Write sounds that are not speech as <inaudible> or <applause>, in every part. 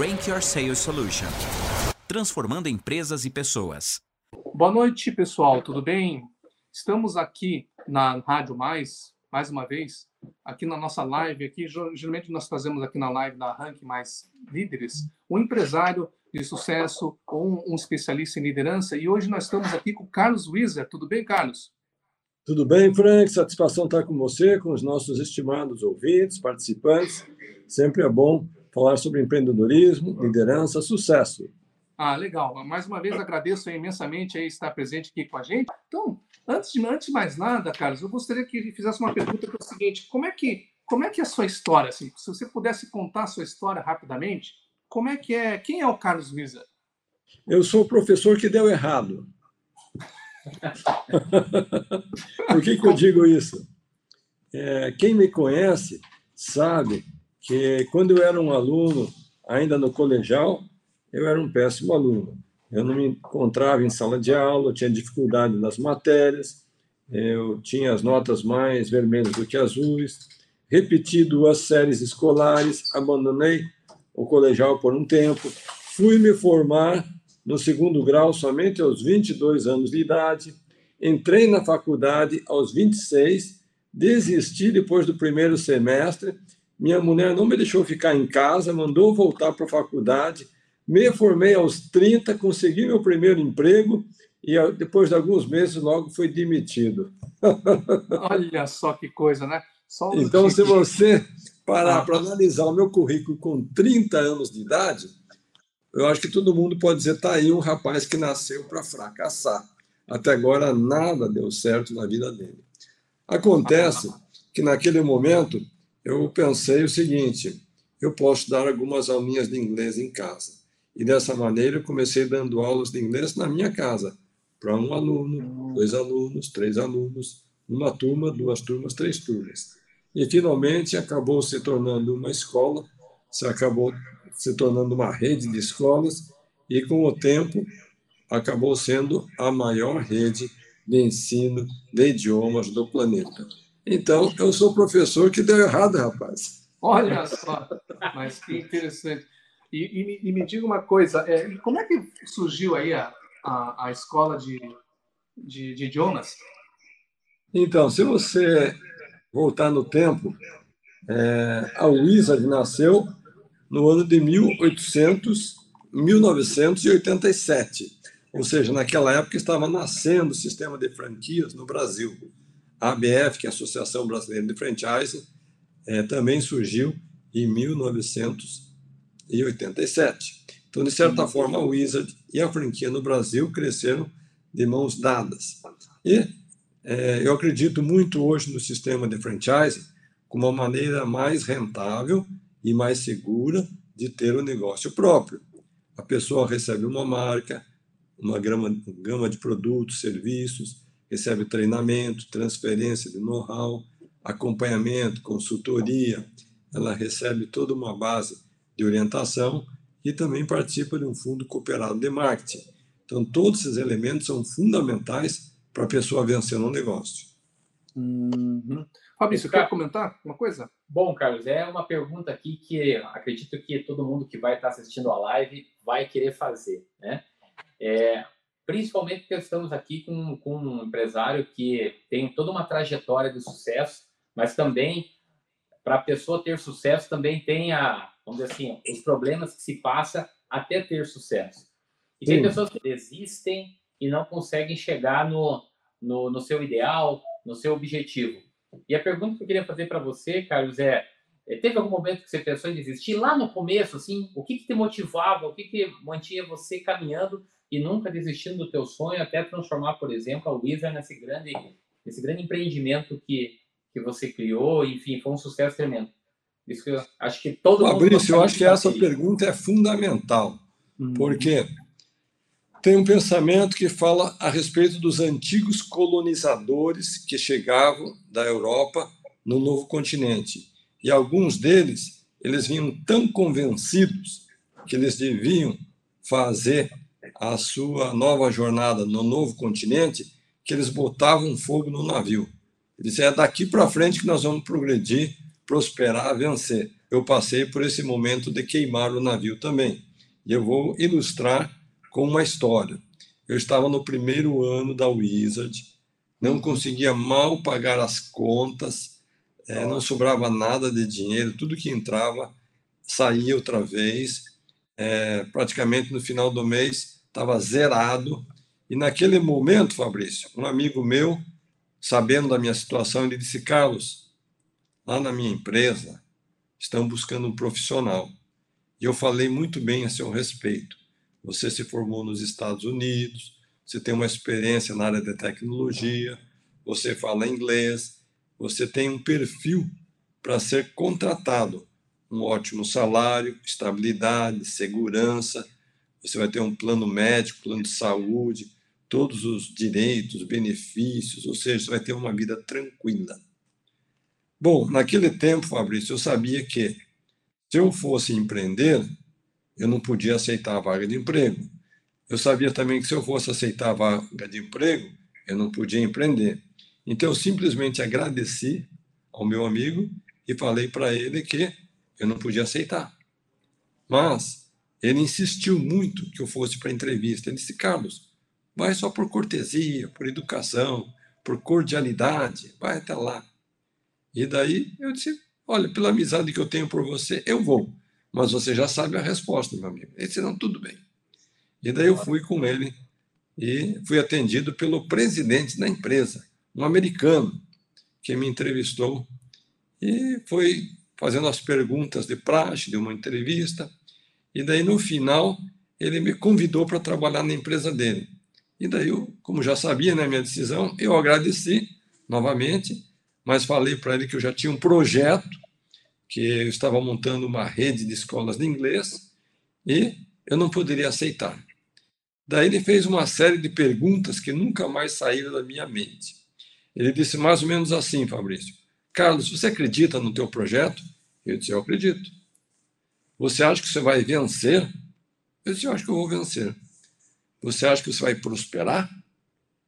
Rank Your Sales Solution, transformando empresas e pessoas. Boa noite, pessoal, tudo bem? Estamos aqui na Rádio Mais, mais uma vez, aqui na nossa live. Aqui, geralmente nós fazemos aqui na live da Rank Mais Líderes, um empresário de sucesso ou um, especialista em liderança. E hoje nós estamos aqui com o Carlos Wieser. Tudo bem, Carlos? Tudo bem, Frank? Satisfação estar com você, com os nossos estimados ouvintes, participantes. Sempre é bom falar sobre empreendedorismo, liderança, sucesso. Ah, legal. Mais uma vez agradeço imensamente aí estar presente aqui com a gente. Então, antes de, antes de mais nada, Carlos, eu gostaria que fizesse uma pergunta que é o seguinte: como é que como é que é a sua história? Assim, se você pudesse contar a sua história rapidamente, como é que é? Quem é o Carlos Wieser? Eu sou o professor que deu errado. <laughs> Por que, que eu digo isso? É, quem me conhece sabe que quando eu era um aluno, ainda no colegial, eu era um péssimo aluno. Eu não me encontrava em sala de aula, eu tinha dificuldade nas matérias, eu tinha as notas mais vermelhas do que azuis, repeti duas séries escolares, abandonei o colegial por um tempo, fui me formar no segundo grau somente aos 22 anos de idade, entrei na faculdade aos 26, desisti depois do primeiro semestre, minha mulher não me deixou ficar em casa, mandou voltar para a faculdade, me formei aos 30, consegui meu primeiro emprego e depois de alguns meses logo fui demitido. <laughs> Olha só que coisa, né? então, se você parar ah. para analisar o meu currículo com 30 anos de idade, eu acho que todo mundo pode dizer: tá aí um rapaz que nasceu para fracassar. Até agora nada deu certo na vida dele. Acontece <laughs> que naquele momento eu pensei o seguinte: eu posso dar algumas aulinhas de inglês em casa. E dessa maneira eu comecei dando aulas de inglês na minha casa, para um aluno, dois alunos, três alunos, uma turma, duas turmas, três turmas e finalmente acabou se tornando uma escola, se acabou se tornando uma rede de escolas e com o tempo acabou sendo a maior rede de ensino de idiomas do planeta. Então, eu sou professor que deu errado, rapaz. Olha só, mas que interessante. E, e, e me diga uma coisa, é, como é que surgiu aí a, a, a escola de, de, de idiomas? Então, se você voltar no tempo, é, a Wizard nasceu no ano de 1800, 1987. Ou seja, naquela época estava nascendo o sistema de franquias no Brasil. A ABF, que é a Associação Brasileira de Franchise, é, também surgiu em 1987. Então, de certa forma, a Wizard e a franquia no Brasil cresceram de mãos dadas. E é, eu acredito muito hoje no sistema de franchise como uma maneira mais rentável e mais segura de ter o um negócio próprio. A pessoa recebe uma marca, uma gama, gama de produtos, serviços, recebe treinamento, transferência de know-how, acompanhamento, consultoria, ela recebe toda uma base de orientação e também participa de um fundo cooperado de marketing. Então, todos esses elementos são fundamentais para a pessoa vencer no negócio. Uhum. Fabrício, quer comentar uma coisa? Bom, Carlos, é uma pergunta aqui que acredito que todo mundo que vai estar assistindo a live vai querer fazer, né? É, principalmente porque estamos aqui com, com um empresário que tem toda uma trajetória de sucesso, mas também para a pessoa ter sucesso também tem a, vamos dizer assim, os problemas que se passa até ter sucesso. E tem pessoas que desistem e não conseguem chegar no, no, no seu ideal, no seu objetivo. E a pergunta que eu queria fazer para você, Carlos, é, é: teve algum momento que você pensou em desistir lá no começo, assim? O que, que te motivava? O que, que mantinha você caminhando e nunca desistindo do teu sonho até transformar, por exemplo, a Wizard nesse grande, nesse grande empreendimento que, que você criou? Enfim, foi um sucesso tremendo. Isso que eu acho que todo Fabrício, mundo. Fabrício, eu acho que essa pergunta é fundamental, hum. porque tem um pensamento que fala a respeito dos antigos colonizadores que chegavam da Europa no novo continente. E alguns deles, eles vinham tão convencidos que eles deviam fazer a sua nova jornada no novo continente, que eles botavam fogo no navio. Eles é daqui para frente que nós vamos progredir, prosperar, vencer. eu passei por esse momento de queimar o navio também. E eu vou ilustrar com uma história. Eu estava no primeiro ano da Wizard, não conseguia mal pagar as contas, é, não sobrava nada de dinheiro, tudo que entrava saía outra vez. É, praticamente no final do mês estava zerado. E naquele momento, Fabrício, um amigo meu, sabendo da minha situação, ele disse: Carlos, lá na minha empresa, estão buscando um profissional. E eu falei muito bem a seu respeito. Você se formou nos Estados Unidos, você tem uma experiência na área de tecnologia, você fala inglês, você tem um perfil para ser contratado. Um ótimo salário, estabilidade, segurança, você vai ter um plano médico, plano de saúde, todos os direitos, benefícios, ou seja, você vai ter uma vida tranquila. Bom, naquele tempo, Fabrício, eu sabia que se eu fosse empreender, eu não podia aceitar a vaga de emprego. Eu sabia também que se eu fosse aceitar a vaga de emprego, eu não podia empreender. Então, eu simplesmente agradeci ao meu amigo e falei para ele que eu não podia aceitar. Mas ele insistiu muito que eu fosse para a entrevista. Ele disse: Carlos, vai só por cortesia, por educação, por cordialidade, vai até lá. E daí eu disse: Olha, pela amizade que eu tenho por você, eu vou. Mas você já sabe a resposta, meu amigo. Ele disse: Não, tudo bem. E daí eu fui com ele e fui atendido pelo presidente da empresa, um americano, que me entrevistou e foi fazendo as perguntas de praxe de uma entrevista. E daí, no final, ele me convidou para trabalhar na empresa dele. E daí, eu, como já sabia né, minha decisão, eu agradeci novamente mas falei para ele que eu já tinha um projeto, que eu estava montando uma rede de escolas de inglês e eu não poderia aceitar. Daí ele fez uma série de perguntas que nunca mais saíram da minha mente. Ele disse mais ou menos assim, Fabrício: Carlos, você acredita no teu projeto? Eu disse: Eu acredito. Você acha que você vai vencer? Eu disse: Eu acho que eu vou vencer. Você acha que você vai prosperar?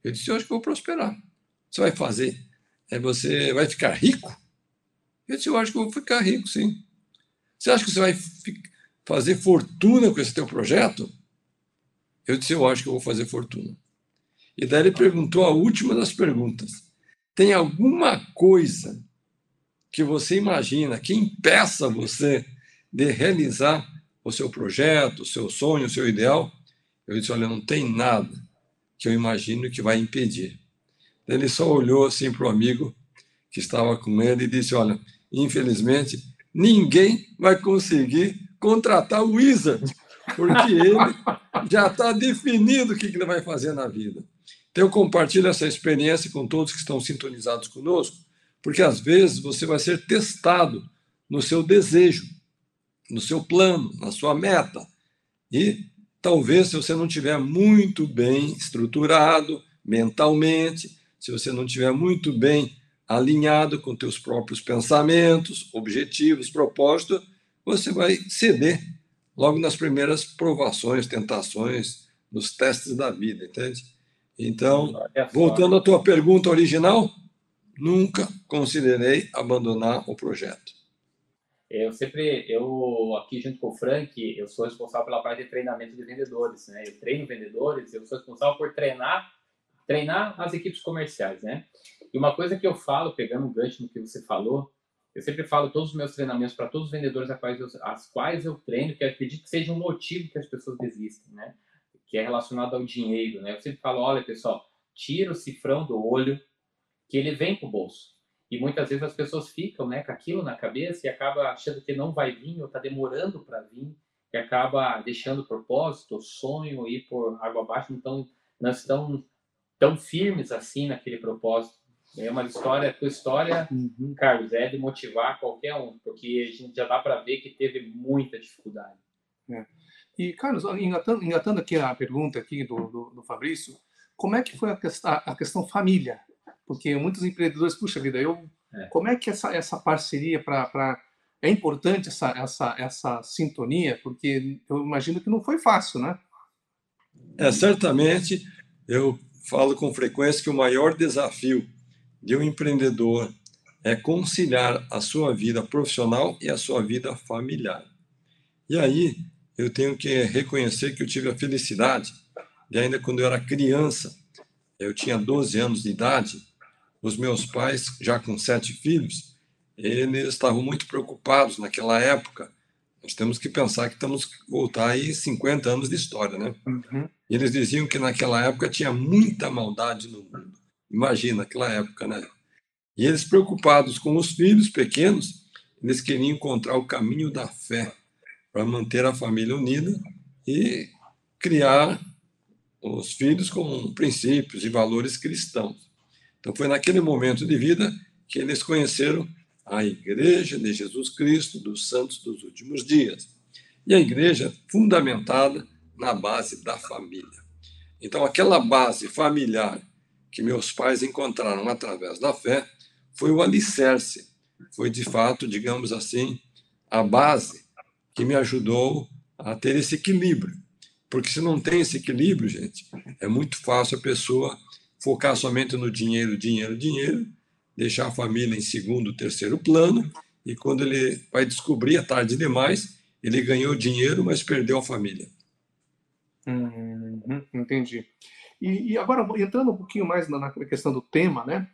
Eu disse: Eu acho que eu vou prosperar. Você vai fazer é você vai ficar rico? Eu disse, eu acho que eu vou ficar rico, sim. Você acha que você vai fazer fortuna com esse teu projeto? Eu disse, eu acho que eu vou fazer fortuna. E daí ele perguntou a última das perguntas. Tem alguma coisa que você imagina que impeça você de realizar o seu projeto, o seu sonho, o seu ideal? Eu disse, olha, não tem nada que eu imagino que vai impedir. Ele só olhou assim para o amigo que estava com ele e disse: Olha, infelizmente, ninguém vai conseguir contratar o Wizard, porque ele já está definido o que ele vai fazer na vida. Então, eu compartilho essa experiência com todos que estão sintonizados conosco, porque às vezes você vai ser testado no seu desejo, no seu plano, na sua meta. E talvez, se você não estiver muito bem estruturado mentalmente, se você não estiver muito bem alinhado com teus próprios pensamentos, objetivos, propósitos, você vai ceder logo nas primeiras provações, tentações, nos testes da vida, entende? Então, voltando à tua pergunta original, nunca considerei abandonar o projeto. Eu sempre, eu aqui junto com o Frank, eu sou responsável pela parte de treinamento de vendedores, né? Eu treino vendedores, eu sou responsável por treinar treinar as equipes comerciais, né? E uma coisa que eu falo, pegando um gancho no que você falou, eu sempre falo todos os meus treinamentos para todos os vendedores a quais eu, as quais eu treino, que eu acredito que seja um motivo que as pessoas desistem, né? Que é relacionado ao dinheiro, né? Eu sempre falo, olha, pessoal, tira o cifrão do olho, que ele vem para o bolso. E muitas vezes as pessoas ficam né, com aquilo na cabeça e acaba achando que não vai vir ou está demorando para vir e acaba deixando o propósito, o sonho ir por água abaixo. Então, nós estamos tão firmes assim naquele propósito. É uma história, a tua história, uhum. Carlos, é de motivar qualquer um, porque a gente já dá para ver que teve muita dificuldade. É. E, Carlos, engatando, engatando, aqui a pergunta aqui do, do, do Fabrício, como é que foi a, questão, a questão família? Porque muitos empreendedores, puxa vida, eu, é. como é que essa, essa parceria para é importante essa, essa, essa sintonia, porque eu imagino que não foi fácil, né? É, certamente. Eu falo com frequência que o maior desafio de um empreendedor é conciliar a sua vida profissional e a sua vida familiar. E aí eu tenho que reconhecer que eu tive a felicidade de ainda quando eu era criança, eu tinha 12 anos de idade, os meus pais, já com sete filhos, eles estavam muito preocupados naquela época. Nós temos que pensar que estamos voltar aí 50 anos de história, né? Uhum. Eles diziam que naquela época tinha muita maldade no mundo. Imagina aquela época, né? E eles preocupados com os filhos pequenos, eles queriam encontrar o caminho da fé para manter a família unida e criar os filhos com princípios e valores cristãos. Então foi naquele momento de vida que eles conheceram a Igreja de Jesus Cristo dos Santos dos Últimos Dias. E a igreja fundamentada na base da família. Então aquela base familiar que meus pais encontraram através da fé foi o alicerce, foi de fato, digamos assim, a base que me ajudou a ter esse equilíbrio. Porque se não tem esse equilíbrio, gente, é muito fácil a pessoa focar somente no dinheiro, dinheiro, dinheiro, deixar a família em segundo, terceiro plano, e quando ele vai descobrir, é tarde demais, ele ganhou dinheiro, mas perdeu a família. Uhum, entendi. E, e, agora, entrando um pouquinho mais na, questão do tema, né?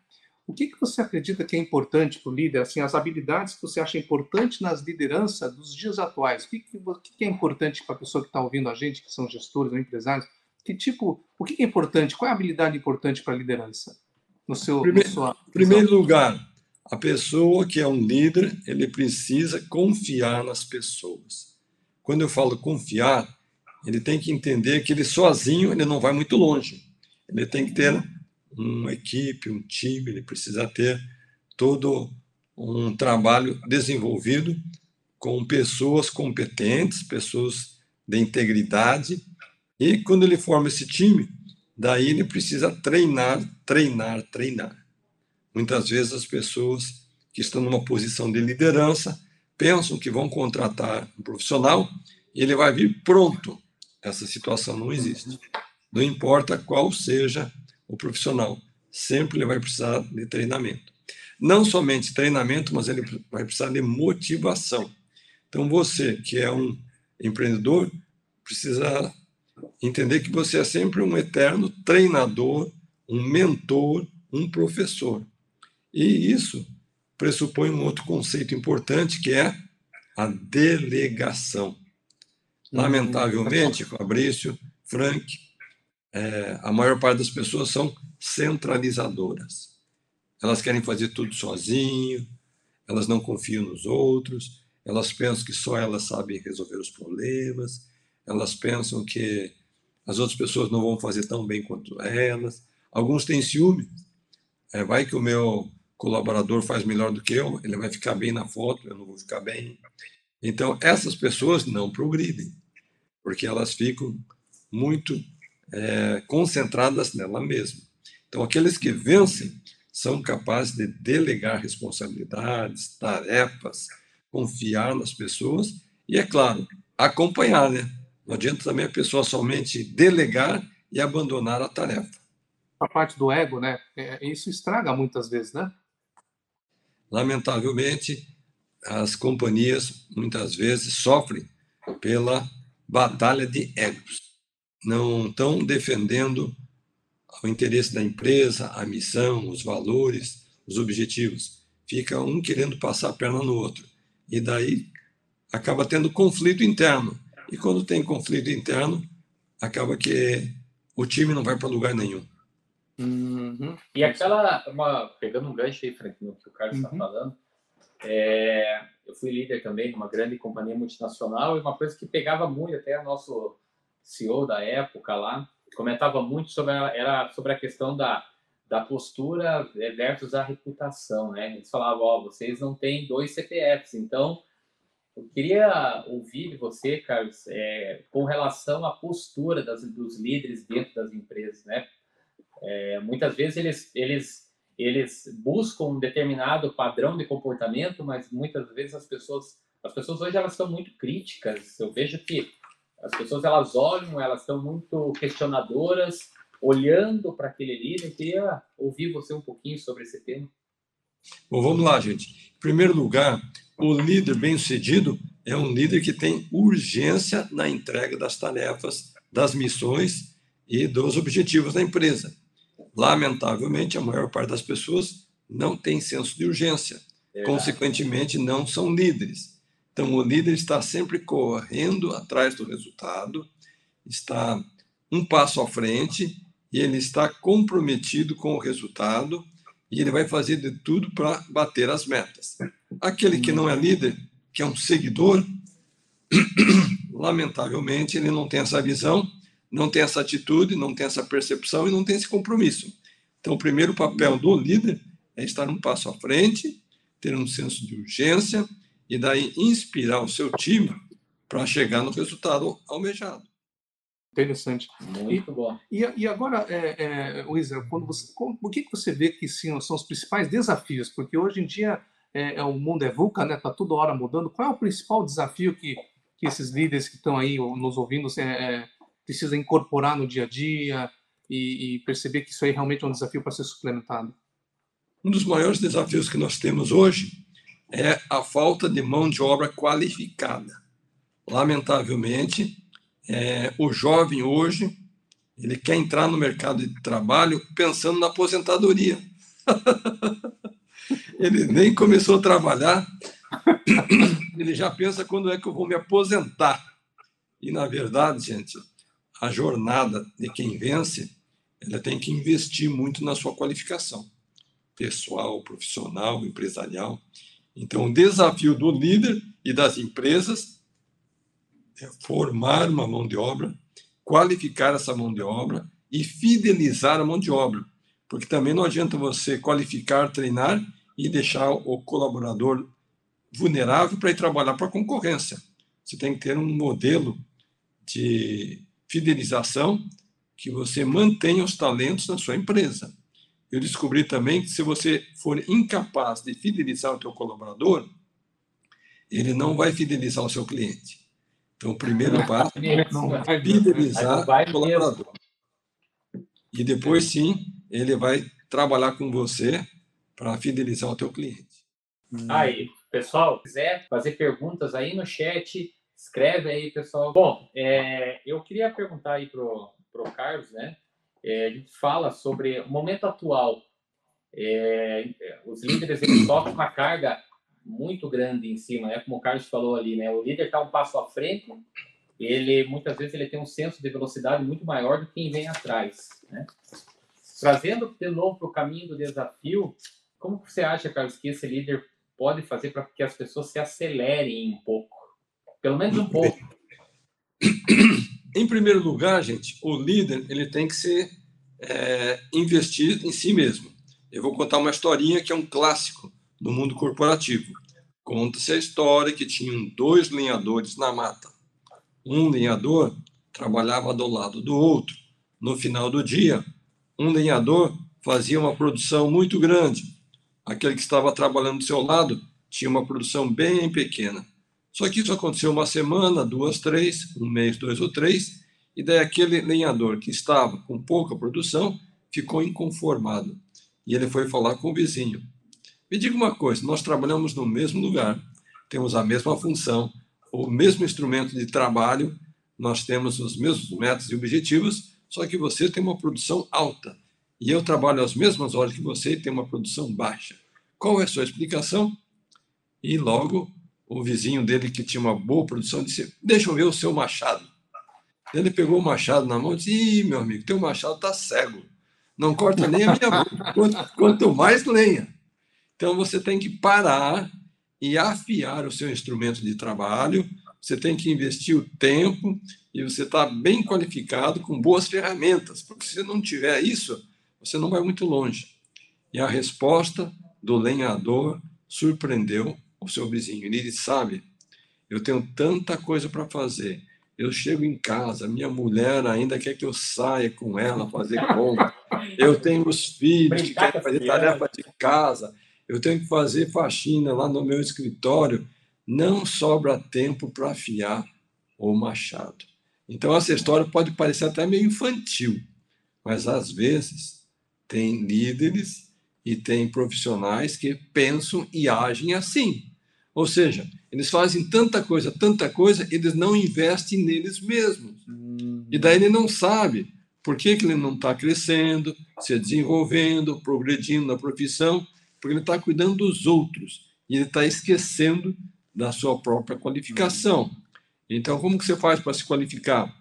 O que, que você acredita que é importante para o líder? Assim, as habilidades que você acha importante nas lideranças dos dias atuais. O que, que, que é importante para a pessoa que está ouvindo a gente, que são gestores ou empresários? Que tipo, o que é importante? Qual é a habilidade importante para a liderança? No seu, primeiro, sua primeiro lugar, a pessoa que é um líder, ele precisa confiar nas pessoas. Quando eu falo confiar, ele tem que entender que ele sozinho ele não vai muito longe. Ele tem que ter uma equipe, um time, ele precisa ter todo um trabalho desenvolvido com pessoas competentes, pessoas de integridade. E quando ele forma esse time, daí ele precisa treinar, treinar, treinar. Muitas vezes as pessoas que estão numa posição de liderança pensam que vão contratar um profissional e ele vai vir pronto. Essa situação não existe. Não importa qual seja o profissional. Sempre ele vai precisar de treinamento. Não somente treinamento, mas ele vai precisar de motivação. Então, você que é um empreendedor, precisa entender que você é sempre um eterno treinador, um mentor, um professor. E isso pressupõe um outro conceito importante que é a delegação. Uhum. Lamentavelmente, Fabrício, Frank, é, a maior parte das pessoas são centralizadoras. Elas querem fazer tudo sozinho, elas não confiam nos outros, elas pensam que só elas sabem resolver os problemas, elas pensam que as outras pessoas não vão fazer tão bem quanto elas. Alguns têm ciúme. É, vai que o meu colaborador faz melhor do que eu, ele vai ficar bem na foto, eu não vou ficar bem. Então, essas pessoas não progridem, porque elas ficam muito é, concentradas nela mesma. Então, aqueles que vencem são capazes de delegar responsabilidades, tarefas, confiar nas pessoas e, é claro, acompanhar, né? Não adianta também a pessoa somente delegar e abandonar a tarefa. A parte do ego, né? É, isso estraga muitas vezes, né? Lamentavelmente, as companhias muitas vezes sofrem pela batalha de egos não estão defendendo o interesse da empresa, a missão, os valores, os objetivos. Fica um querendo passar a perna no outro. E daí acaba tendo conflito interno. E quando tem conflito interno, acaba que o time não vai para lugar nenhum. Uhum. E aquela, uma, pegando um gancho aí, Frank, no que o Carlos está uhum. falando, é, eu fui líder também de uma grande companhia multinacional e uma coisa que pegava muito até o nosso CEO da época lá, comentava muito sobre a, era sobre a questão da, da postura versus a reputação, né? Eles falavam, ó, oh, vocês não têm dois CPFs, então eu queria ouvir você, Carlos, é, com relação à postura das, dos líderes dentro das empresas, né? É, muitas vezes eles, eles, eles buscam um determinado padrão de comportamento, mas muitas vezes as pessoas, as pessoas hoje elas estão muito críticas. Eu vejo que as pessoas elas olham, elas estão muito questionadoras, olhando para aquele líder. Eu queria ouvir você um pouquinho sobre esse tema. Bom, vamos lá, gente. Em primeiro lugar, o líder bem-sucedido é um líder que tem urgência na entrega das tarefas, das missões e dos objetivos da empresa. Lamentavelmente, a maior parte das pessoas não tem senso de urgência. Verdade. Consequentemente, não são líderes. Então, o líder está sempre correndo atrás do resultado, está um passo à frente e ele está comprometido com o resultado e ele vai fazer de tudo para bater as metas. Aquele que não é líder, que é um seguidor, <clears throat> lamentavelmente ele não tem essa visão, não tem essa atitude, não tem essa percepção e não tem esse compromisso. Então, o primeiro papel do líder é estar um passo à frente, ter um senso de urgência e daí inspirar o seu time para chegar no resultado almejado. Interessante. Muito e, bom. E, e agora, é, é, quando você, como, o que, que você vê que sim, são os principais desafios? Porque hoje em dia é, é, o mundo é VUCA, né? Está toda hora mudando. Qual é o principal desafio que, que esses líderes que estão aí nos ouvindo é, é, precisam incorporar no dia a dia e, e perceber que isso aí realmente é um desafio para ser suplementado? Um dos maiores desafios que nós temos hoje é a falta de mão de obra qualificada. Lamentavelmente, é, o jovem hoje ele quer entrar no mercado de trabalho pensando na aposentadoria. <laughs> ele nem começou a trabalhar, <coughs> ele já pensa quando é que eu vou me aposentar. E, na verdade, gente, a jornada de quem vence, ela tem que investir muito na sua qualificação pessoal, profissional, empresarial. Então, o desafio do líder e das empresas formar uma mão de obra, qualificar essa mão de obra e fidelizar a mão de obra. Porque também não adianta você qualificar, treinar e deixar o colaborador vulnerável para ir trabalhar para a concorrência. Você tem que ter um modelo de fidelização que você mantenha os talentos na sua empresa. Eu descobri também que se você for incapaz de fidelizar o teu colaborador, ele não vai fidelizar o seu cliente. Então, o primeiro passo é fidelizar o colaborador. E depois, sim, ele vai trabalhar com você para fidelizar o teu cliente. Hum. Aí, pessoal, quiser fazer perguntas aí no chat, escreve aí, pessoal. Bom, é, eu queria perguntar aí pro, pro Carlos, né? É, a gente fala sobre o momento atual. É, os líderes eles tocam uma carga muito grande em cima, né? Como o Carlos falou ali, né? O líder está um passo à frente, ele muitas vezes ele tem um senso de velocidade muito maior do que quem vem atrás, né? Trazendo de novo para o caminho do desafio, como você acha, Carlos, que esse líder pode fazer para que as pessoas se acelerem um pouco? Pelo menos um pouco. Em primeiro lugar, gente, o líder ele tem que ser é, investir em si mesmo. Eu vou contar uma historinha que é um clássico do mundo corporativo. Conta-se a história que tinham dois lenhadores na mata. Um lenhador trabalhava do lado do outro. No final do dia, um lenhador fazia uma produção muito grande aquele que estava trabalhando do seu lado tinha uma produção bem pequena. Só que isso aconteceu uma semana, duas, três, um mês, dois ou três, e daí aquele lenhador que estava com pouca produção ficou inconformado. E ele foi falar com o vizinho. Me diga uma coisa: nós trabalhamos no mesmo lugar, temos a mesma função, o mesmo instrumento de trabalho, nós temos os mesmos métodos e objetivos, só que você tem uma produção alta e eu trabalho as mesmas horas que você e tenho uma produção baixa. Qual é a sua explicação? E logo o vizinho dele, que tinha uma boa produção, disse: Deixa eu ver o seu machado. Ele pegou o machado na mão e disse: Ih, meu amigo, teu machado está cego. Não corta nem a minha boca, quanto, quanto mais lenha. Então você tem que parar e afiar o seu instrumento de trabalho, você tem que investir o tempo e você está bem qualificado com boas ferramentas, porque se não tiver isso, você não vai muito longe. E a resposta do lenhador surpreendeu o seu vizinho. Ele disse: Sabe, eu tenho tanta coisa para fazer. Eu chego em casa, minha mulher ainda quer que eu saia com ela fazer compra. Eu tenho os filhos que querem fazer tarefa de casa. Eu tenho que fazer faxina lá no meu escritório. Não sobra tempo para afiar o machado. Então, essa história pode parecer até meio infantil, mas às vezes tem líderes e tem profissionais que pensam e agem assim. Ou seja, eles fazem tanta coisa, tanta coisa, eles não investem neles mesmos. Hum. E daí ele não sabe por que, que ele não está crescendo, se desenvolvendo, progredindo na profissão, porque ele está cuidando dos outros e ele está esquecendo da sua própria qualificação. Então, como que você faz para se qualificar?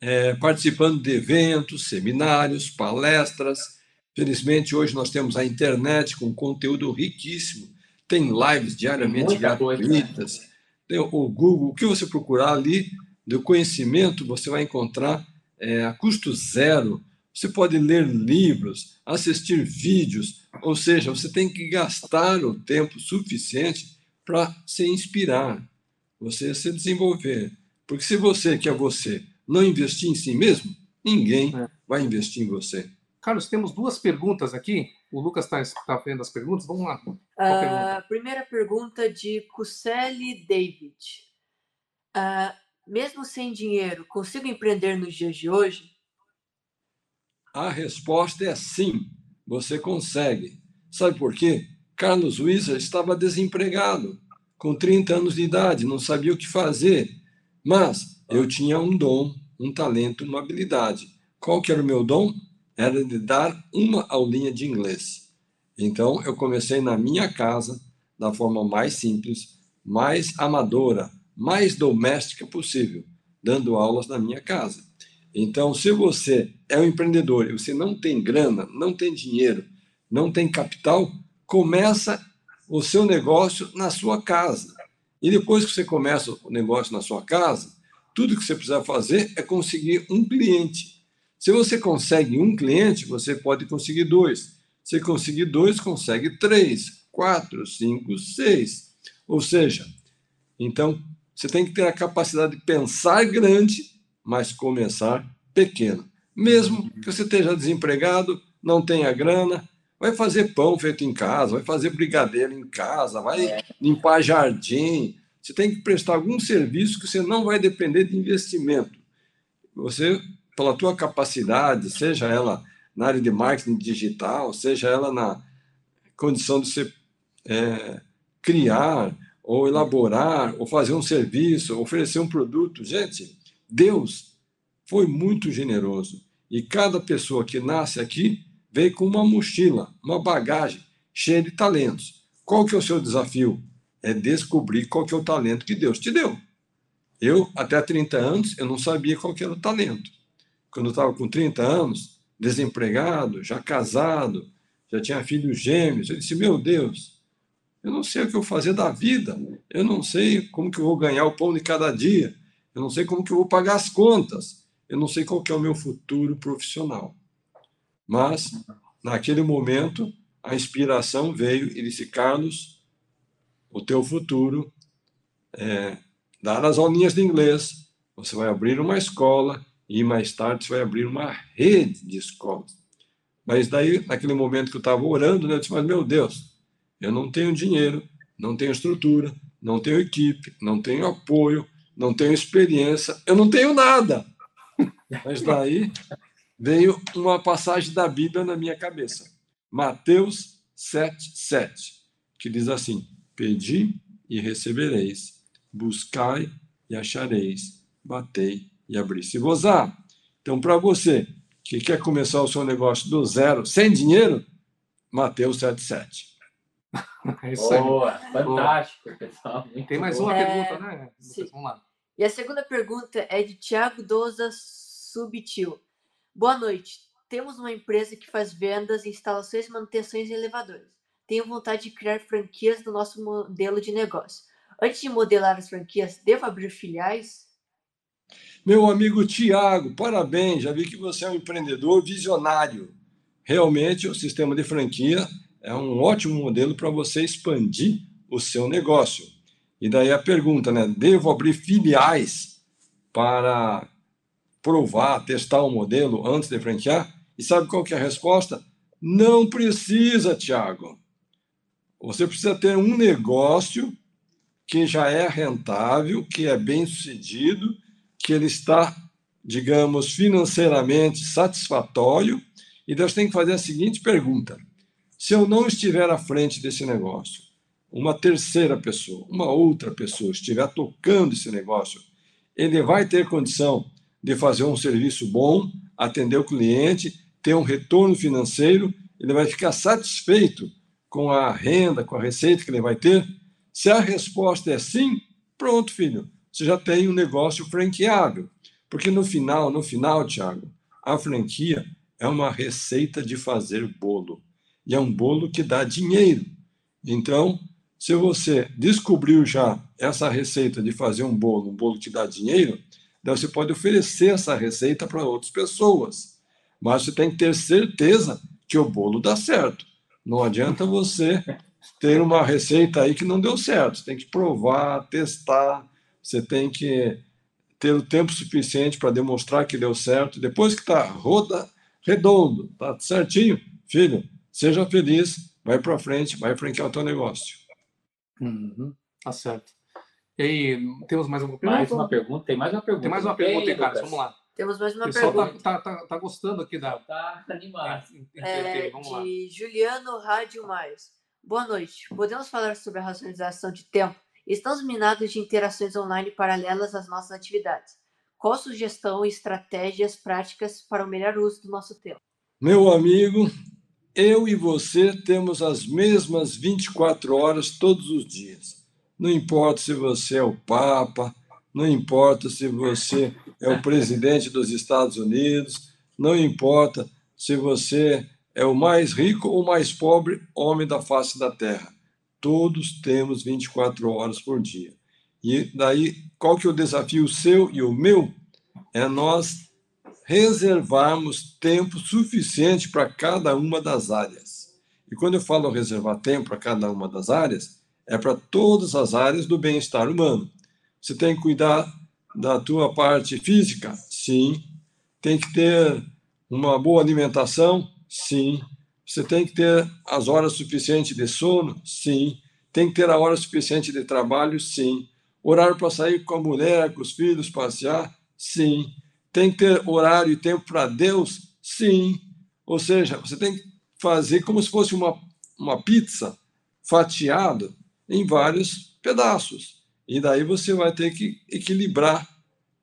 É, participando de eventos, seminários, palestras. Felizmente, hoje nós temos a internet com conteúdo riquíssimo. Tem lives diariamente Muita gratuitas. Coisa, né? Tem o Google. O que você procurar ali do conhecimento, você vai encontrar é, a custo zero. Você pode ler livros, assistir vídeos, ou seja, você tem que gastar o tempo suficiente para se inspirar, você se desenvolver. Porque se você, que é você, não investir em si mesmo, ninguém é. vai investir em você. Carlos, temos duas perguntas aqui. O Lucas está tá vendo as perguntas. Vamos lá. A pergunta? primeira pergunta de Cuseli David. Uh, mesmo sem dinheiro, consigo empreender nos dias de hoje? A resposta é sim, você consegue. Sabe por quê? Carlos Wieser estava desempregado, com 30 anos de idade, não sabia o que fazer. Mas eu tinha um dom, um talento, uma habilidade. Qual que era o meu dom? Era de dar uma aulinha de inglês. Então eu comecei na minha casa, da forma mais simples, mais amadora, mais doméstica possível, dando aulas na minha casa. Então, se você é um empreendedor e você não tem grana, não tem dinheiro, não tem capital, começa o seu negócio na sua casa. E depois que você começa o negócio na sua casa, tudo que você precisa fazer é conseguir um cliente. Se você consegue um cliente, você pode conseguir dois. Se conseguir dois, consegue três, quatro, cinco, seis. Ou seja, então você tem que ter a capacidade de pensar grande, mas começar pequeno. Mesmo que você esteja desempregado, não tenha grana, vai fazer pão feito em casa, vai fazer brigadeiro em casa, vai é. limpar jardim. Você tem que prestar algum serviço que você não vai depender de investimento. Você, pela tua capacidade, seja ela na área de marketing digital, seja ela na condição de você é, criar ou elaborar, ou fazer um serviço, oferecer um produto. Gente, Deus foi muito generoso. E cada pessoa que nasce aqui veio com uma mochila, uma bagagem cheia de talentos. Qual que é o seu desafio? É descobrir qual que é o talento que Deus te deu. Eu, até 30 anos, eu não sabia qual que era o talento. Quando eu estava com 30 anos, desempregado, já casado, já tinha filhos gêmeos, eu disse, meu Deus, eu não sei o que eu fazer da vida, eu não sei como que eu vou ganhar o pão de cada dia, eu não sei como que eu vou pagar as contas, eu não sei qual que é o meu futuro profissional. Mas, naquele momento, a inspiração veio e disse: Carlos, o teu futuro é dar as aulinhas de inglês, você vai abrir uma escola e mais tarde você vai abrir uma rede de escolas. Mas daí, naquele momento que eu estava orando, né, eu disse: Mas meu Deus, eu não tenho dinheiro, não tenho estrutura, não tenho equipe, não tenho apoio, não tenho experiência, eu não tenho nada. <laughs> Mas daí veio uma passagem da Bíblia na minha cabeça. Mateus 7, 7, que diz assim: Pedi e recebereis, buscai e achareis, batei e abri-se-vos-á. Então, para você que quer começar o seu negócio do zero, sem dinheiro, Mateus 7, 7. <laughs> É isso aí. Boa, fantástico, pessoal. Tem mais uma é... pergunta, né? Vamos lá. E a segunda pergunta é de Tiago Doza Subtil. Boa noite. Temos uma empresa que faz vendas, instalações e manutenções em elevadores. Tenho vontade de criar franquias do nosso modelo de negócio. Antes de modelar as franquias, devo abrir filiais? Meu amigo Tiago, parabéns. Já vi que você é um empreendedor visionário. Realmente, o sistema de franquia é um ótimo modelo para você expandir o seu negócio. E daí a pergunta, né? Devo abrir filiais para provar, testar o modelo antes de franquear? E sabe qual que é a resposta? Não precisa, Tiago. Você precisa ter um negócio que já é rentável, que é bem sucedido, que ele está, digamos, financeiramente satisfatório. E Deus tem que fazer a seguinte pergunta: Se eu não estiver à frente desse negócio, uma terceira pessoa, uma outra pessoa estiver tocando esse negócio, ele vai ter condição de fazer um serviço bom, atender o cliente, ter um retorno financeiro, ele vai ficar satisfeito com a renda, com a receita que ele vai ter? Se a resposta é sim, pronto, filho, você já tem um negócio franqueável. Porque no final, no final, Tiago, a franquia é uma receita de fazer bolo. E é um bolo que dá dinheiro. Então, se você descobriu já essa receita de fazer um bolo, um bolo que dá dinheiro, então você pode oferecer essa receita para outras pessoas. Mas você tem que ter certeza que o bolo dá certo. Não adianta você ter uma receita aí que não deu certo. Você tem que provar, testar, você tem que ter o tempo suficiente para demonstrar que deu certo. Depois que está roda, redondo, tá certinho, filho, seja feliz, vai para frente, vai franquear o teu negócio. Uhum, tá certo. E aí, temos mais uma pergunta? Mais uma pergunta? Tem mais uma pergunta. Tem mais uma pergunta, Carlos. Vamos lá. Temos mais uma o pessoal tá, pergunta. tá, tá, tá gostando aqui da. Tá animado. <laughs> É, Vamos lá. de Juliano Rádio Mais. Boa noite. Podemos falar sobre a racionalização de tempo? Estamos minados de interações online paralelas às nossas atividades. Qual sugestão e estratégias práticas para o melhor uso do nosso tempo? Meu amigo, eu e você temos as mesmas 24 horas todos os dias. Não importa se você é o Papa, não importa se você é o presidente dos Estados Unidos, não importa se você é o mais rico ou mais pobre homem da face da terra. Todos temos 24 horas por dia. E daí, qual que é o desafio seu e o meu? É nós reservarmos tempo suficiente para cada uma das áreas. E quando eu falo reservar tempo para cada uma das áreas, é para todas as áreas do bem-estar humano. Você tem que cuidar da tua parte física? Sim. Tem que ter uma boa alimentação? Sim. Você tem que ter as horas suficientes de sono? Sim. Tem que ter a hora suficiente de trabalho? Sim. Horário para sair com a mulher, com os filhos, passear? Sim. Tem que ter horário e tempo para Deus? Sim. Ou seja, você tem que fazer como se fosse uma, uma pizza fatiada em vários pedaços. E daí você vai ter que equilibrar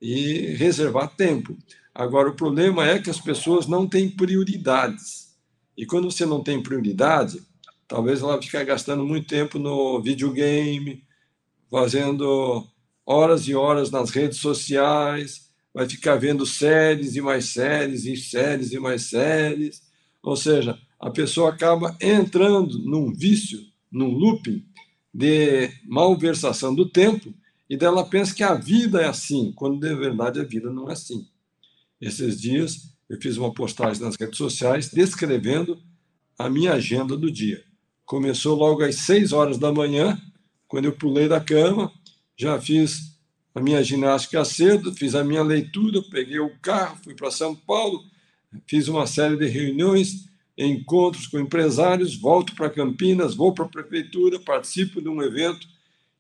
e reservar tempo. Agora, o problema é que as pessoas não têm prioridades. E quando você não tem prioridade, talvez ela fique gastando muito tempo no videogame, fazendo horas e horas nas redes sociais, vai ficar vendo séries e mais séries e séries e mais séries. Ou seja, a pessoa acaba entrando num vício, num looping de malversação do tempo e dela pensa que a vida é assim, quando de verdade a vida não é assim. Esses dias eu fiz uma postagem nas redes sociais descrevendo a minha agenda do dia. Começou logo às 6 horas da manhã, quando eu pulei da cama, já fiz a minha ginástica cedo, fiz a minha leitura, peguei o carro, fui para São Paulo, fiz uma série de reuniões, encontros com empresários, volto para Campinas, vou para a prefeitura, participo de um evento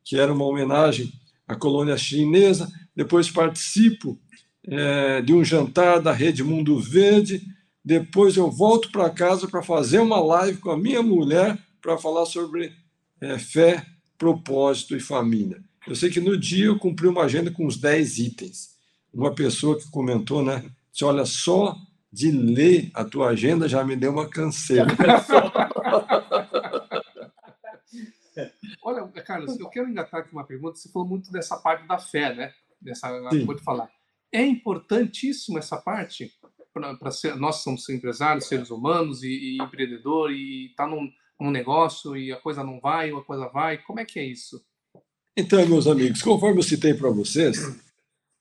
que era uma homenagem à colônia chinesa, depois participo é, de um jantar da Rede Mundo Verde, depois eu volto para casa para fazer uma live com a minha mulher para falar sobre é, fé, propósito e família. Eu sei que no dia eu cumpri uma agenda com uns 10 itens. Uma pessoa que comentou, né? Disse, olha, só de ler a tua agenda já me deu uma canseira. <laughs> Olha, Carlos, eu quero engatar aqui uma pergunta. Você falou muito dessa parte da fé, né? Dessa, acabou de falar. É importantíssimo essa parte para ser. Nós somos empresários, seres humanos e, e empreendedor e tá num, num negócio e a coisa não vai ou a coisa vai. Como é que é isso? Então, meus amigos, conforme eu citei para vocês,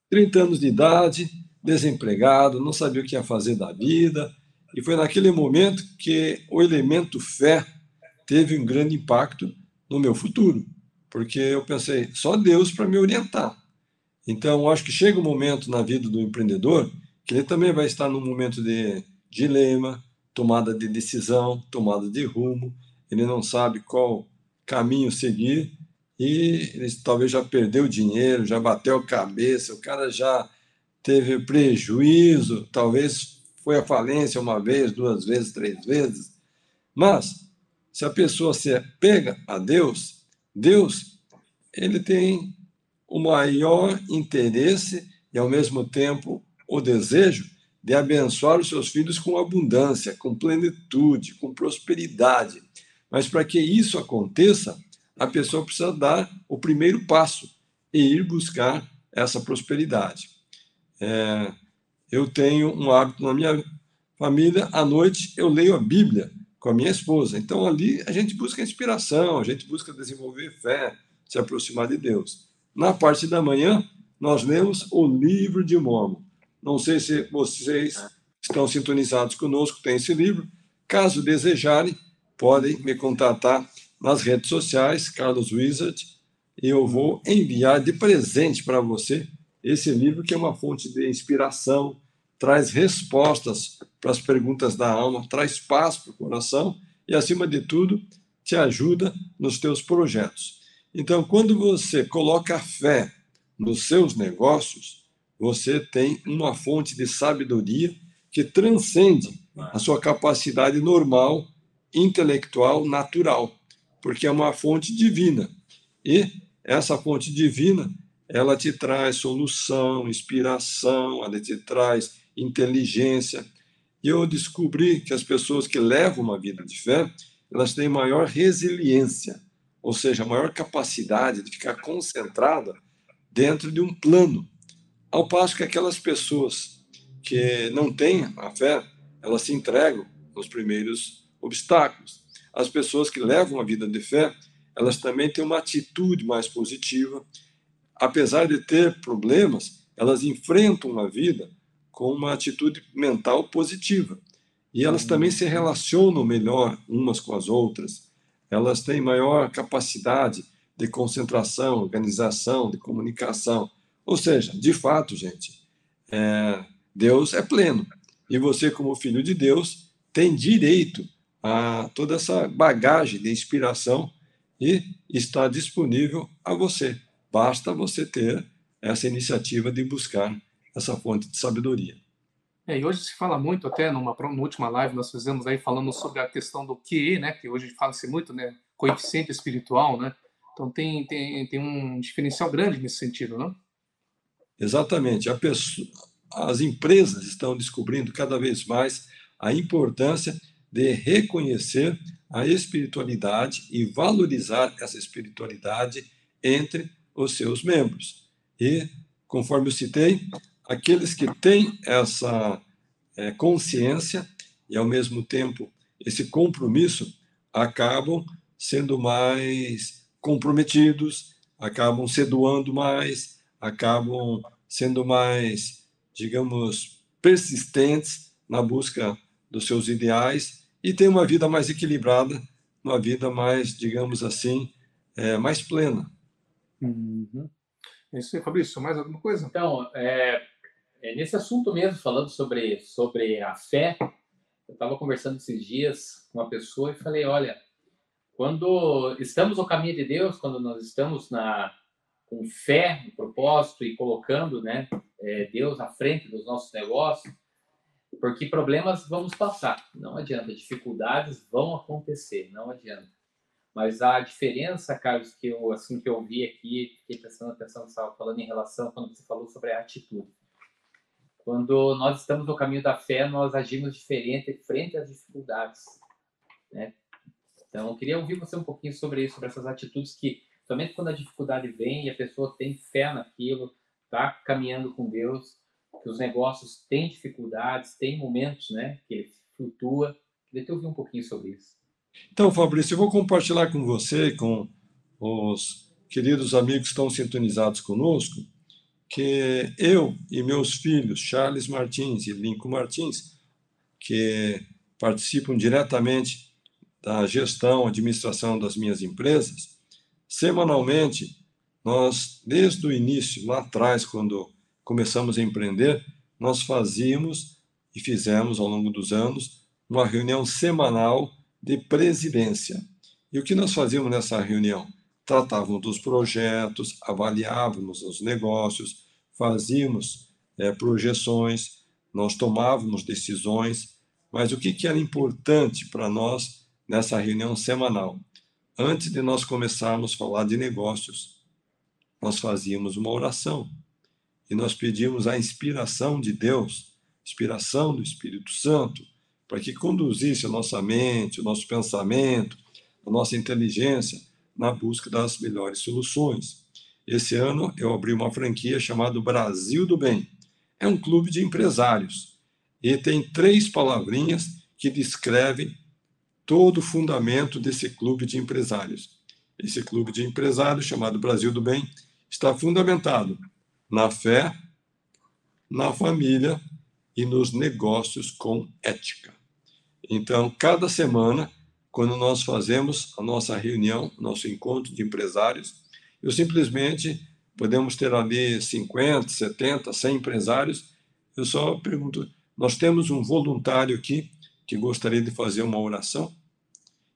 30 anos de idade, desempregado, não sabia o que ia fazer da vida, e foi naquele momento que o elemento fé teve um grande impacto no meu futuro, porque eu pensei, só Deus para me orientar. Então, acho que chega um momento na vida do empreendedor que ele também vai estar num momento de dilema, tomada de decisão, tomada de rumo, ele não sabe qual caminho seguir e ele talvez já perdeu dinheiro, já bateu a cabeça, o cara já teve prejuízo, talvez foi à falência uma vez, duas vezes, três vezes. Mas se a pessoa se pega a Deus, Deus ele tem o maior interesse e ao mesmo tempo o desejo de abençoar os seus filhos com abundância, com plenitude, com prosperidade. Mas para que isso aconteça, a pessoa precisa dar o primeiro passo e ir buscar essa prosperidade. É, eu tenho um hábito na minha família, à noite eu leio a Bíblia com a minha esposa. Então ali a gente busca inspiração, a gente busca desenvolver fé, se aproximar de Deus. Na parte da manhã, nós lemos o livro de Mormon. Não sei se vocês estão sintonizados conosco, tem esse livro. Caso desejarem, podem me contatar nas redes sociais, Carlos Wizard, e eu vou enviar de presente para você esse livro que é uma fonte de inspiração, traz respostas para as perguntas da alma, traz paz para o coração e, acima de tudo, te ajuda nos teus projetos. Então, quando você coloca fé nos seus negócios, você tem uma fonte de sabedoria que transcende a sua capacidade normal, intelectual, natural, porque é uma fonte divina. E essa fonte divina, ela te traz solução, inspiração, ela te traz inteligência. E eu descobri que as pessoas que levam uma vida de fé, elas têm maior resiliência, ou seja, maior capacidade de ficar concentrada dentro de um plano. Ao passo que aquelas pessoas que não têm a fé, elas se entregam nos primeiros obstáculos. As pessoas que levam a vida de fé, elas também têm uma atitude mais positiva. Apesar de ter problemas, elas enfrentam a vida com uma atitude mental positiva. E elas uhum. também se relacionam melhor umas com as outras. Elas têm maior capacidade de concentração, organização, de comunicação. Ou seja, de fato, gente, é, Deus é pleno. E você, como filho de Deus, tem direito a toda essa bagagem de inspiração e está disponível a você. Basta você ter essa iniciativa de buscar essa fonte de sabedoria. É, e hoje se fala muito, até numa, numa última live nós fizemos aí falando sobre a questão do QE, né, que hoje fala-se muito, né, coeficiente espiritual, né, então tem, tem, tem um diferencial grande nesse sentido, não? Exatamente. Pessoa, as empresas estão descobrindo cada vez mais a importância de reconhecer a espiritualidade e valorizar essa espiritualidade entre os seus membros. E, conforme eu citei, aqueles que têm essa é, consciência e, ao mesmo tempo, esse compromisso, acabam sendo mais comprometidos, acabam se doando mais, acabam sendo mais, digamos, persistentes na busca dos seus ideais e têm uma vida mais equilibrada, uma vida mais, digamos assim, é, mais plena. Uhum. É isso aí, Fabrício. Mais alguma coisa? Então, é, é, nesse assunto mesmo, falando sobre, sobre a fé, eu estava conversando esses dias com uma pessoa e falei: olha, quando estamos no caminho de Deus, quando nós estamos na, com fé no propósito e colocando né, é, Deus à frente dos nossos negócios, porque problemas vamos passar, não adianta, dificuldades vão acontecer, não adianta. Mas a diferença, Carlos, que eu assim que eu vi aqui, fiquei prestando atenção, você estava falando em relação quando você falou sobre a atitude. Quando nós estamos no caminho da fé, nós agimos diferente frente às dificuldades. Né? Então, eu queria ouvir você um pouquinho sobre isso, sobre essas atitudes que, somente quando a dificuldade vem e a pessoa tem fé naquilo, está caminhando com Deus, que os negócios têm dificuldades, tem momentos né, que flutua. Queria te ouvir um pouquinho sobre isso. Então, Fabrício, eu vou compartilhar com você, com os queridos amigos que estão sintonizados conosco, que eu e meus filhos, Charles Martins e Lincoln Martins, que participam diretamente da gestão, administração das minhas empresas, semanalmente, nós, desde o início, lá atrás, quando começamos a empreender, nós fazíamos e fizemos ao longo dos anos uma reunião semanal de presidência. E o que nós fazíamos nessa reunião? tratávamos dos projetos, avaliávamos os negócios, fazíamos é, projeções, nós tomávamos decisões, mas o que, que era importante para nós nessa reunião semanal. Antes de nós começarmos a falar de negócios, nós fazíamos uma oração e nós pedimos a inspiração de Deus, inspiração do Espírito Santo, para que conduzisse a nossa mente, o nosso pensamento, a nossa inteligência na busca das melhores soluções. Esse ano eu abri uma franquia chamada Brasil do Bem. É um clube de empresários e tem três palavrinhas que descrevem todo o fundamento desse clube de empresários. Esse clube de empresários, chamado Brasil do Bem, está fundamentado na fé, na família e nos negócios com ética. Então, cada semana, quando nós fazemos a nossa reunião, nosso encontro de empresários, eu simplesmente podemos ter ali 50, 70, 100 empresários. Eu só pergunto: nós temos um voluntário aqui que gostaria de fazer uma oração?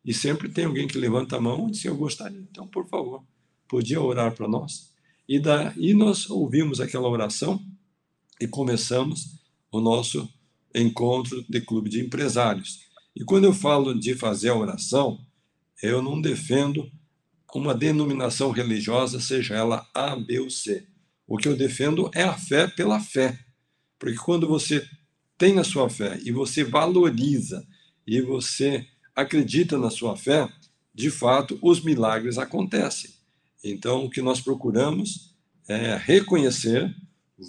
E sempre tem alguém que levanta a mão e diz: Eu gostaria. Então, por favor, podia orar para nós? E nós ouvimos aquela oração e começamos o nosso encontro de clube de empresários. E quando eu falo de fazer a oração, eu não defendo uma denominação religiosa, seja ela A, B ou C. O que eu defendo é a fé pela fé. Porque quando você tem a sua fé e você valoriza e você acredita na sua fé, de fato, os milagres acontecem. Então, o que nós procuramos é reconhecer,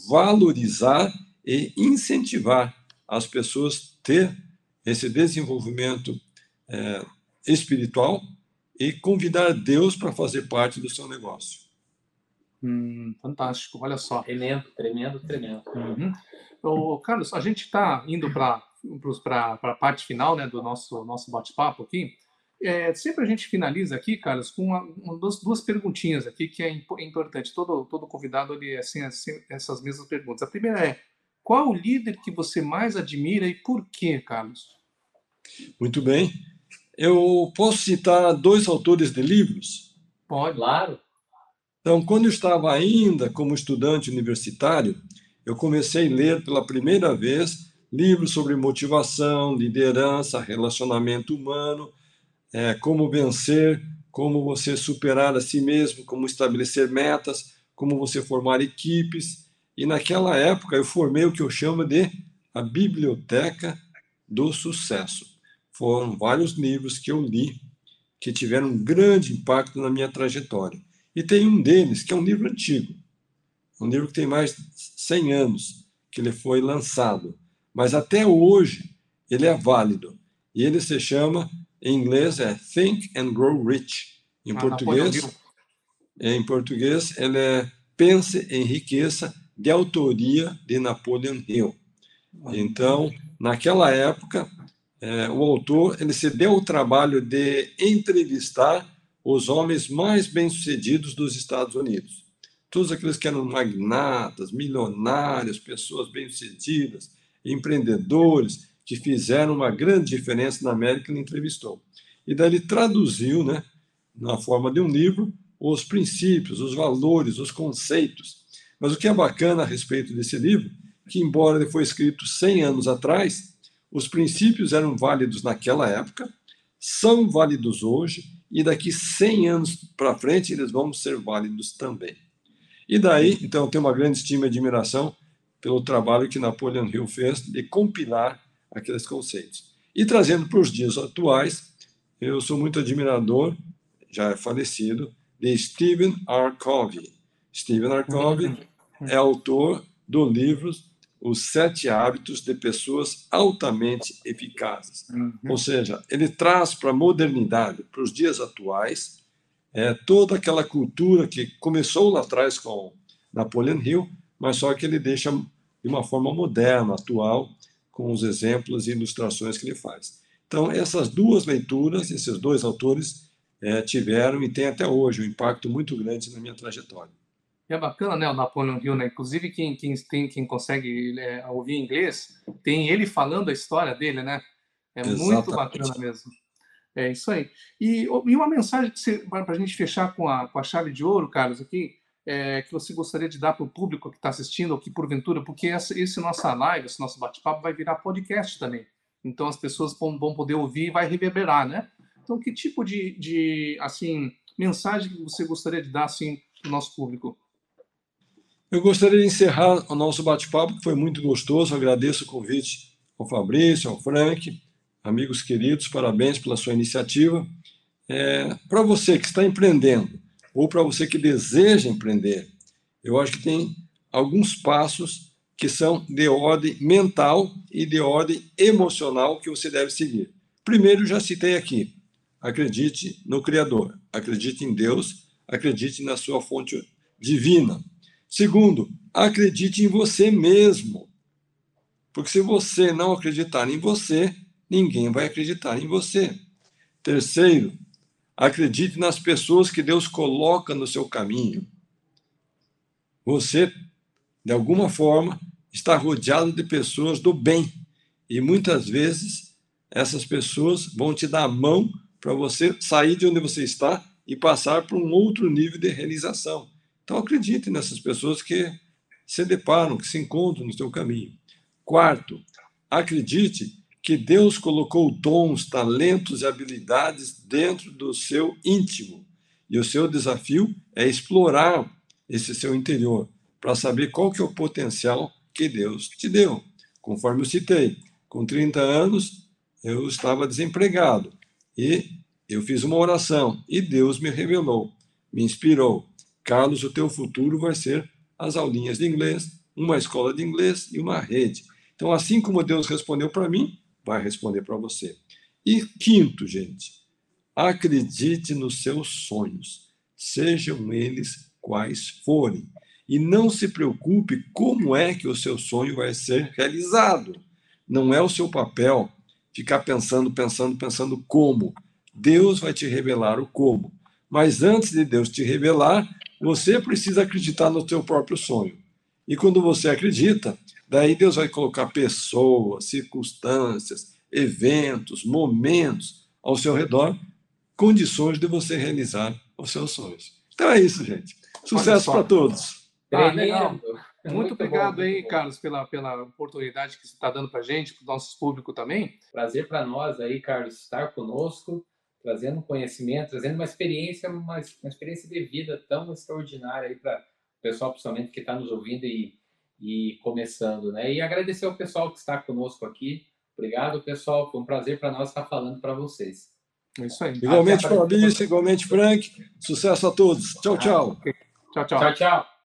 valorizar e incentivar as pessoas a ter esse desenvolvimento é, espiritual e convidar Deus para fazer parte do seu negócio. Hum, fantástico, olha só. Tremendo, tremendo, tremendo. Uhum. Ô, Carlos, a gente está indo para a parte final né, do nosso, nosso bate-papo aqui. É, sempre a gente finaliza aqui, Carlos, com uma, uma, duas, duas perguntinhas aqui que é importante. Todo, todo convidado ele assim, assim, essas mesmas perguntas. A primeira é: qual o líder que você mais admira e por quê, Carlos? Muito bem. Eu posso citar dois autores de livros? Pode. Claro. Então, quando eu estava ainda como estudante universitário, eu comecei a ler pela primeira vez livros sobre motivação, liderança, relacionamento humano é, como vencer, como você superar a si mesmo, como estabelecer metas, como você formar equipes. E naquela época eu formei o que eu chamo de a biblioteca do sucesso. Foram vários livros que eu li que tiveram um grande impacto na minha trajetória. E tem um deles que é um livro antigo, um livro que tem mais de 100 anos que ele foi lançado, mas até hoje ele é válido. E ele se chama em inglês é Think and Grow Rich. Em ah, português, em português, ele é Pense, Enriqueça, de autoria de Napoleon Hill. Então, naquela época, é, o autor ele se deu o trabalho de entrevistar os homens mais bem-sucedidos dos Estados Unidos. Todos aqueles que eram magnatas, milionários, pessoas bem-sucedidas, empreendedores, que fizeram uma grande diferença na América, ele entrevistou. E daí ele traduziu, né, na forma de um livro, os princípios, os valores, os conceitos. Mas o que é bacana a respeito desse livro, que embora ele foi escrito 100 anos atrás, os princípios eram válidos naquela época, são válidos hoje e daqui 100 anos para frente eles vão ser válidos também. E daí, então, eu tenho uma grande estima e admiração pelo trabalho que Napoleon Hill fez de compilar aqueles conceitos. E trazendo para os dias atuais, eu sou muito admirador, já é falecido, de Stephen R. Covey. Stephen R. Covey é autor do livro Os Sete Hábitos de Pessoas Altamente Eficazes. Uhum. Ou seja, ele traz para a modernidade, para os dias atuais, é, toda aquela cultura que começou lá atrás com Napoleon Hill, mas só que ele deixa de uma forma moderna, atual, com os exemplos e ilustrações que ele faz. Então, essas duas leituras, esses dois autores, é, tiveram e têm até hoje um impacto muito grande na minha trajetória. É bacana, né, o Napoleon Hill, né? Inclusive, quem, quem, tem, quem consegue é, ouvir inglês, tem ele falando a história dele, né? É Exatamente. muito bacana mesmo. É isso aí. E, e uma mensagem para a gente fechar com a, com a chave de ouro, Carlos, aqui, é, que você gostaria de dar para o público que está assistindo, ou que porventura, porque essa, esse nossa live, esse nosso bate-papo vai virar podcast também. Então as pessoas vão, poder ouvir e vai reverberar, né? Então, que tipo de, de assim, mensagem que você gostaria de dar assim, para o nosso público? Eu gostaria de encerrar o nosso bate-papo, que foi muito gostoso. agradeço o convite ao Fabrício, ao Frank, amigos queridos, parabéns pela sua iniciativa. É, para você que está empreendendo, ou para você que deseja empreender, eu acho que tem alguns passos que são de ordem mental e de ordem emocional que você deve seguir. Primeiro, já citei aqui: acredite no Criador, acredite em Deus, acredite na sua fonte divina. Segundo, acredite em você mesmo. Porque se você não acreditar em você, ninguém vai acreditar em você. Terceiro, acredite nas pessoas que Deus coloca no seu caminho. Você, de alguma forma, está rodeado de pessoas do bem. E muitas vezes essas pessoas vão te dar a mão para você sair de onde você está e passar para um outro nível de realização. Então acredite nessas pessoas que se deparam, que se encontram no seu caminho. Quarto, acredite que Deus colocou dons, talentos e habilidades dentro do seu íntimo. E o seu desafio é explorar esse seu interior para saber qual que é o potencial que Deus te deu. Conforme eu citei, com 30 anos eu estava desempregado e eu fiz uma oração e Deus me revelou, me inspirou. Carlos, o teu futuro vai ser as aulinhas de inglês, uma escola de inglês e uma rede. Então, assim como Deus respondeu para mim, vai responder para você. E quinto, gente, acredite nos seus sonhos, sejam eles quais forem. E não se preocupe como é que o seu sonho vai ser realizado. Não é o seu papel ficar pensando, pensando, pensando como. Deus vai te revelar o como. Mas antes de Deus te revelar, você precisa acreditar no seu próprio sonho. E quando você acredita, daí Deus vai colocar pessoas, circunstâncias, eventos, momentos ao seu redor, condições de você realizar os seus sonhos. Então é isso, gente. Sucesso para todos. Ah, legal. Muito, muito obrigado bom, aí, Carlos, pela, pela oportunidade que você está dando para a gente, para o nosso público também. Prazer para nós aí, Carlos, estar conosco, trazendo conhecimento, trazendo uma experiência, uma, uma experiência de vida tão extraordinária aí para o pessoal, principalmente, que está nos ouvindo e, e começando, né? E agradecer ao pessoal que está conosco aqui. Obrigado, pessoal. Foi um prazer para nós estar falando para vocês. É isso aí. Igualmente, Fabrício, igualmente, Frank. Sucesso a todos. Tchau, tchau. Tchau, tchau. Tchau, tchau.